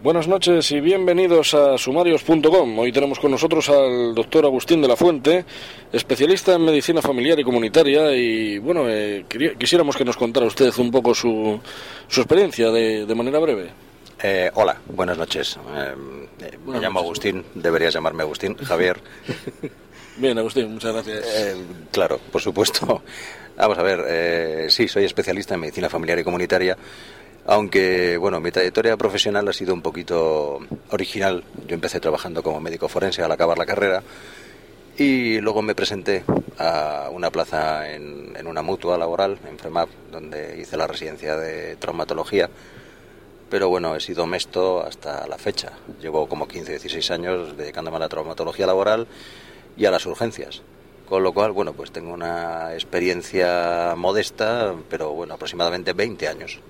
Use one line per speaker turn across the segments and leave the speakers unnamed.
Buenas noches y bienvenidos a sumarios.com. Hoy tenemos con nosotros al doctor Agustín de la Fuente, especialista en medicina familiar y comunitaria. Y bueno, eh, quisiéramos que nos contara usted un poco su, su experiencia de, de manera breve.
Eh, hola, buenas noches. Eh, me llamo Agustín, deberías llamarme Agustín, Javier.
Bien, Agustín, muchas gracias.
claro, por supuesto. Vamos a ver, sí, soy especialista en medicina familiar y comunitaria aunque, bueno, mi trayectoria profesional ha sido un poquito original. Yo empecé trabajando como médico forense al acabar la carrera y luego me presenté a una plaza en, una mutua laboral, en FREMAP, donde hice la residencia de traumatología. Pero bueno, he sido mesto hasta la fecha. Llevo como 15, 16 años dedicándome a la traumatología laboral y a las urgencias. Con lo cual, bueno, pues tengo una experiencia modesta, pero bueno, aproximadamente 20 años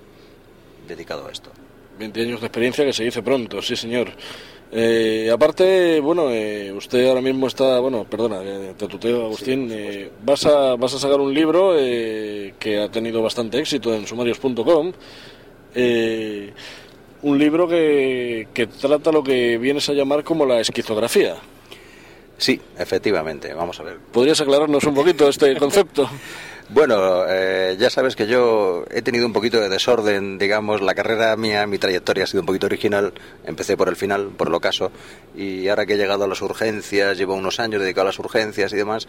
dedicado a esto.
20 años de experiencia que se dice pronto, sí señor. Eh, aparte, bueno, eh, usted ahora mismo está, bueno, perdona, eh, te tuteo, Agustín, vas, a, vas a sacar un libro que ha tenido bastante éxito en sumarios.com. un libro que, que trata lo que vienes a llamar como la esquizografía.
Sí, efectivamente, vamos a ver.
¿Podrías aclararnos un poquito este concepto?
Bueno, eh, ya sabes que yo he tenido un poquito de desorden, digamos, la carrera mía, mi trayectoria ha sido un poquito original, empecé por el final, por el ocaso, y ahora que he llegado a las urgencias, llevo unos años dedicado a las urgencias y demás,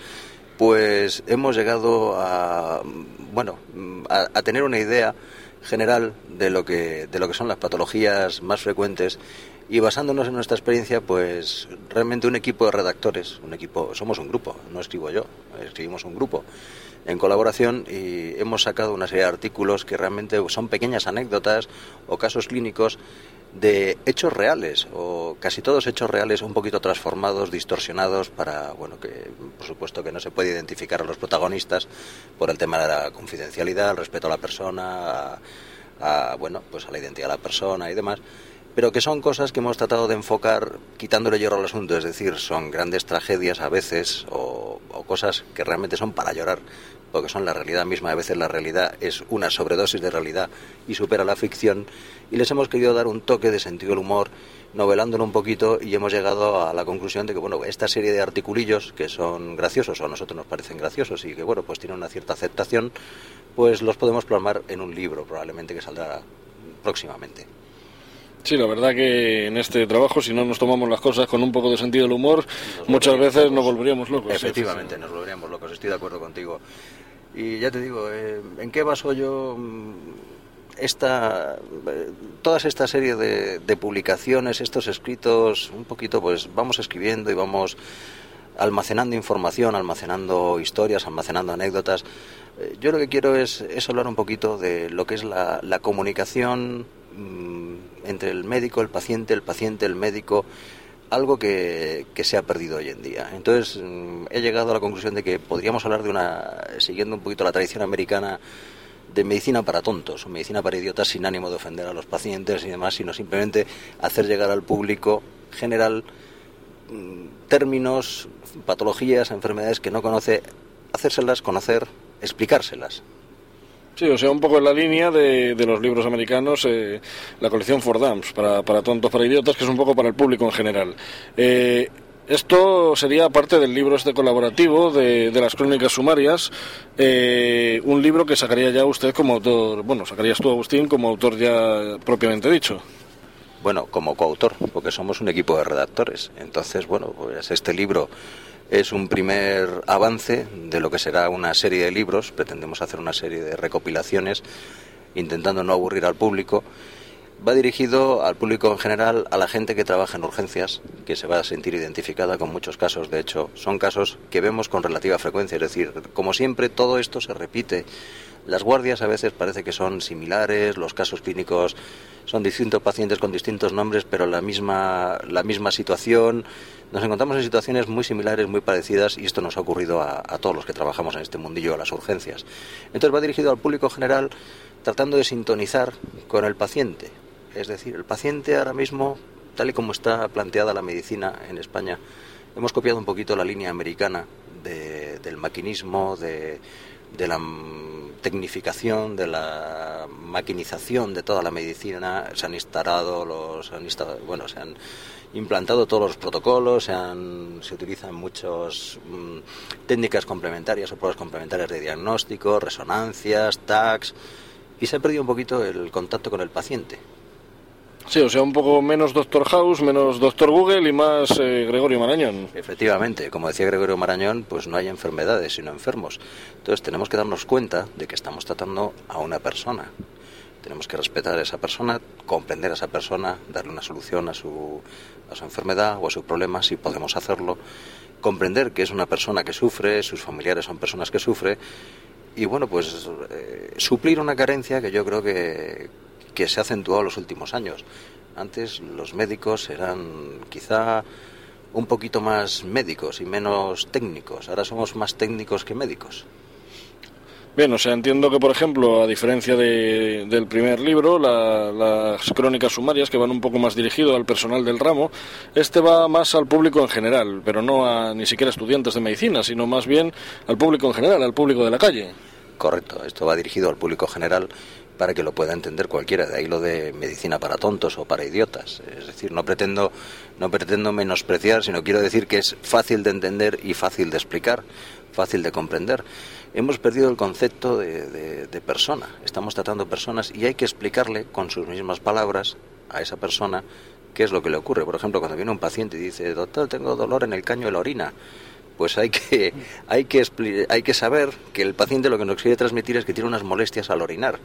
pues hemos llegado a, bueno, a, tener una idea general de lo que de lo que son las patologías más frecuentes y basándonos en nuestra experiencia pues realmente un equipo de redactores un equipo somos un grupo no escribo yo escribimos un grupo en colaboración y hemos sacado una serie de artículos que realmente son pequeñas anécdotas o casos clínicos de hechos reales o casi todos hechos reales un poquito transformados, distorsionados para, bueno, que por supuesto que no se puede identificar a los protagonistas por el tema de la confidencialidad, el respeto a la persona, a, bueno, pues a la identidad de la persona y demás pero que son cosas que hemos tratado de enfocar quitándole hierro al asunto, es decir, son grandes tragedias a veces o, o, cosas que realmente son para llorar, porque son la realidad misma. A veces la realidad es una sobredosis de realidad y supera la ficción. Y les hemos querido dar un toque de sentido del humor, novelándolo un poquito y hemos llegado a la conclusión de que, bueno, esta serie de articulillos que son graciosos o a nosotros nos parecen graciosos y que, bueno, pues tienen una cierta aceptación, pues los podemos plasmar en un libro probablemente que saldrá próximamente.
Sí, la verdad que en este trabajo, si no nos tomamos las cosas con un poco de sentido del humor, muchas veces nos volveríamos locos.
Efectivamente, nos volveríamos locos, estoy de acuerdo contigo. Y ya te digo, eh, ¿en qué baso yo mm, esta, eh, toda esta serie de, publicaciones, estos escritos, un poquito pues vamos escribiendo y vamos almacenando información, almacenando historias, almacenando anécdotas. Eh, yo lo que quiero es, hablar un poquito de lo que es la, comunicación mm, entre el médico, el paciente, el paciente, el médico, algo que, se ha perdido hoy en día. Entonces mm, he llegado a la conclusión de que podríamos hablar de una, siguiendo un poquito la tradición americana, de medicina para tontos, o medicina para idiotas sin ánimo de ofender a los pacientes y demás, sino simplemente hacer llegar al público general mm, términos, patologías, enfermedades que no conoce, hacérselas conocer, explicárselas.
Sí, o sea, un poco en la línea de, los libros americanos, eh, la colección For Dumps, para, para tontos, para idiotas, que es un poco para el público en general. Eh, esto sería parte del libro este colaborativo de, las crónicas sumarias, eh, un libro que sacaría ya usted como autor, bueno, sacarías tú, Agustín, como autor ya propiamente dicho.
Bueno, como coautor, porque somos un equipo de redactores. Entonces, bueno, pues este libro es un primer avance de lo que será una serie de libros. Pretendemos hacer una serie de recopilaciones intentando no aburrir al público. Va dirigido al público en general, a la gente que trabaja en urgencias, que se va a sentir identificada con muchos casos. De hecho, son casos que vemos con relativa frecuencia. Es decir, como siempre, todo esto se repite Las guardias a veces parece que son similares, los casos clínicos son distintos pacientes con distintos nombres, pero la misma, la misma situación. Nos encontramos en situaciones muy similares, muy parecidas, y esto nos ha ocurrido a, todos los que trabajamos en este mundillo, a las urgencias. Entonces va dirigido al público general tratando de sintonizar con el paciente. Es decir, el paciente ahora mismo, tal y como está planteada la medicina en España, hemos copiado un poquito la línea americana del maquinismo, de, la tecnificación, de la maquinización de toda la medicina. Se han instalado los, han bueno, se han implantado todos los protocolos, se, han, se utilizan muchas mm, técnicas complementarias o pruebas complementarias de diagnóstico, resonancias, tags, y se ha perdido un poquito el contacto con el paciente.
Sí, o sea, un poco menos Doctor House, menos Doctor Google y más eh, Gregorio Marañón.
Efectivamente, como decía Gregorio Marañón, pues no hay enfermedades, sino enfermos. Entonces tenemos que darnos cuenta de que estamos tratando a una persona. Tenemos que respetar a esa persona, comprender a esa persona, darle una solución a su, a su enfermedad o a su problema, si podemos hacerlo. Comprender que es una persona que sufre, sus familiares son personas que sufren. Y bueno, pues eh, suplir una carencia que yo creo que, que se ha acentuado en los últimos años. Antes los médicos eran quizá un poquito más médicos y menos técnicos. Ahora somos más técnicos que médicos.
Bien, o sea, entiendo que, por ejemplo, a diferencia del primer libro, las crónicas sumarias, que van un poco más dirigido al personal del ramo, este va más al público en general, pero no a ni siquiera estudiantes de medicina, sino más bien al público en general, al público de la calle.
Correcto, esto va dirigido al público general para que lo pueda entender cualquiera. De ahí lo de medicina para tontos o para idiotas. Es decir, no pretendo, no pretendo menospreciar, sino quiero decir que es fácil de entender y fácil de explicar, fácil de comprender. Hemos perdido el concepto de, persona. Estamos tratando personas y hay que explicarle con sus mismas palabras a esa persona qué es lo que le ocurre. Por ejemplo, cuando viene un paciente y dice, doctor, tengo dolor en el caño de la orina pues hay que, hay que, hay que saber que el paciente lo que nos quiere transmitir es que tiene unas molestias al orinar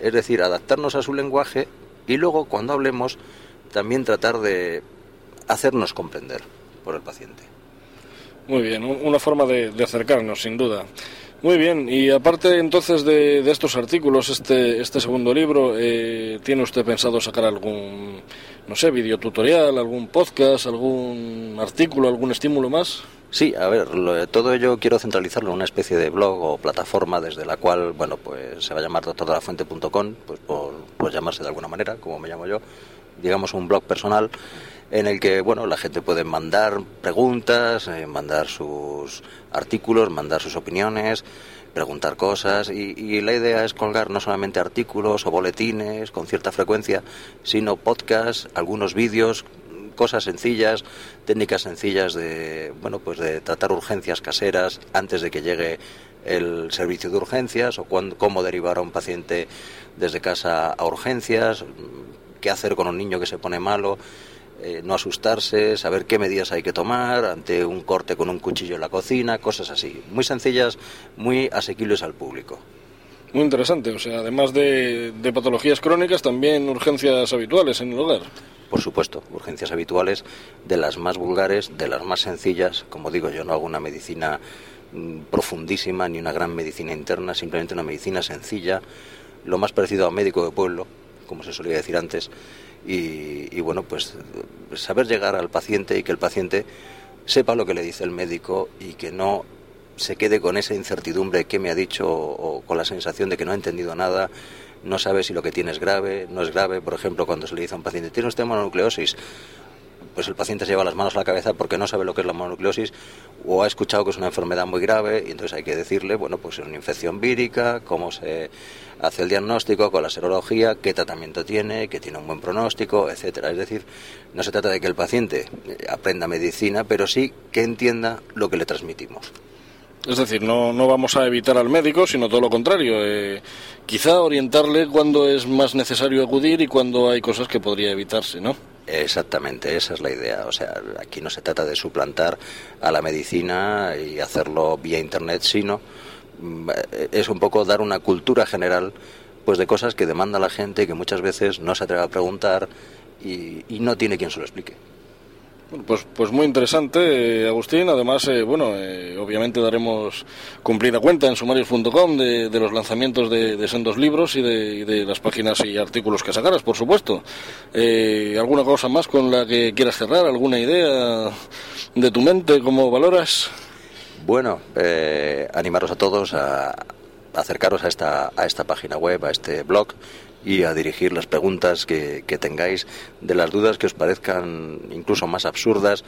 es decir, adaptarnos a su lenguaje y luego cuando hablemos también tratar de hacernos comprender por el paciente.
Muy bien, una forma de, acercarnos, sin duda. Muy bien, y aparte entonces de, estos artículos, este, este segundo libro, eh, ¿tiene usted pensado sacar algún, no sé, videotutorial, algún podcast, algún artículo, algún estímulo más?
Sí, a ver, todo ello quiero centralizarlo en una especie de blog o plataforma desde la cual, bueno, pues se va a llamar doctordelafuente.com, pues por, llamarse de alguna manera, como me llamo yo, digamos un blog personal en el que, bueno, la gente puede mandar preguntas, eh, mandar sus artículos, mandar sus opiniones, preguntar cosas y, y, la idea es colgar no solamente artículos o boletines con cierta frecuencia, sino podcasts, algunos vídeos cosas sencillas, técnicas sencillas de, bueno, pues de tratar urgencias caseras antes de que llegue el servicio de urgencias o cómo derivar a un paciente desde casa a urgencias, qué hacer con un niño que se pone malo, eh, no asustarse, saber qué medidas hay que tomar ante un corte con un cuchillo en la cocina, cosas así. Muy sencillas, muy asequibles al público.
Muy interesante, o sea, además de, de patologías crónicas, también urgencias habituales en el hogar
por supuesto, urgencias habituales, de las más vulgares, de las más sencillas. Como digo, yo no hago una medicina mm, profundísima ni una gran medicina interna, simplemente una medicina sencilla, lo más parecido a médico de pueblo, como se solía decir antes, y, bueno, pues saber llegar al paciente y que el paciente sepa lo que le dice el médico y que no se quede con esa incertidumbre que me ha dicho o con la sensación de que no ha entendido nada no sabe si lo que tiene es grave, no es grave. Por ejemplo, cuando se le dice a un paciente, ¿tiene usted mononucleosis? Pues el paciente se lleva las manos a la cabeza porque no sabe lo que es la mononucleosis o ha escuchado que es una enfermedad muy grave y entonces hay que decirle, bueno, pues es una infección vírica, cómo se hace el diagnóstico con la serología, qué tratamiento tiene, que tiene un buen pronóstico, etcétera. Es decir, no se trata de que el paciente aprenda medicina, pero sí que entienda lo que le transmitimos.
Es decir, no, no vamos a evitar al médico, sino todo lo contrario. Eh, quizá orientarle cuando es más necesario acudir y cuando hay cosas que podría evitarse, ¿no?
Exactamente, esa es la idea. O sea, aquí no se trata de suplantar a la medicina y hacerlo vía Internet, sino mm, es un poco dar una cultura general pues de cosas que demanda la gente que muchas veces no se atreve a preguntar y, y no tiene quien se lo explique.
Pues, pues muy interesante, eh, Agustín. Además, eh, bueno, eh, obviamente daremos cumplida cuenta en sumarios.com de, los lanzamientos de, sendos libros y de, de, las páginas y artículos que sacaras, por supuesto. ¿Alguna cosa más con la que quieras cerrar? ¿Alguna idea de tu mente? ¿Cómo valoras?
Bueno, animaros a todos a acercaros a esta, a esta página web, a este blog y a dirigir las preguntas que, tengáis, de las dudas que os parezcan incluso más absurdas,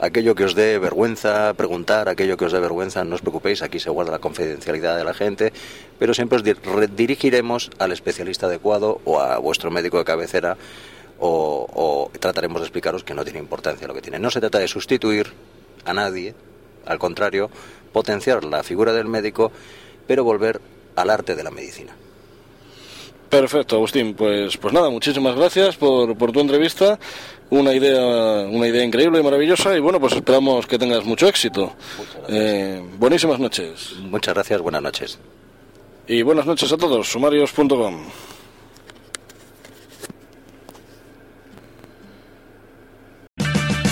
aquello que os dé vergüenza preguntar, aquello que os dé vergüenza, no os preocupéis, aquí se guarda la confidencialidad de la gente, pero siempre os dirigiremos al especialista adecuado o a vuestro médico de cabecera o, o trataremos de explicaros que no tiene importancia lo que tiene. No se trata de sustituir a nadie, al contrario, potenciar la figura del médico, pero volver al arte de la medicina.
Perfecto, Agustín. Pues, pues nada, muchísimas gracias por, por tu entrevista. Una idea, una idea increíble y maravillosa. Y bueno, pues esperamos que tengas mucho éxito. Eh, buenísimas noches.
Muchas gracias, buenas noches.
Y buenas noches a todos, sumarios.com.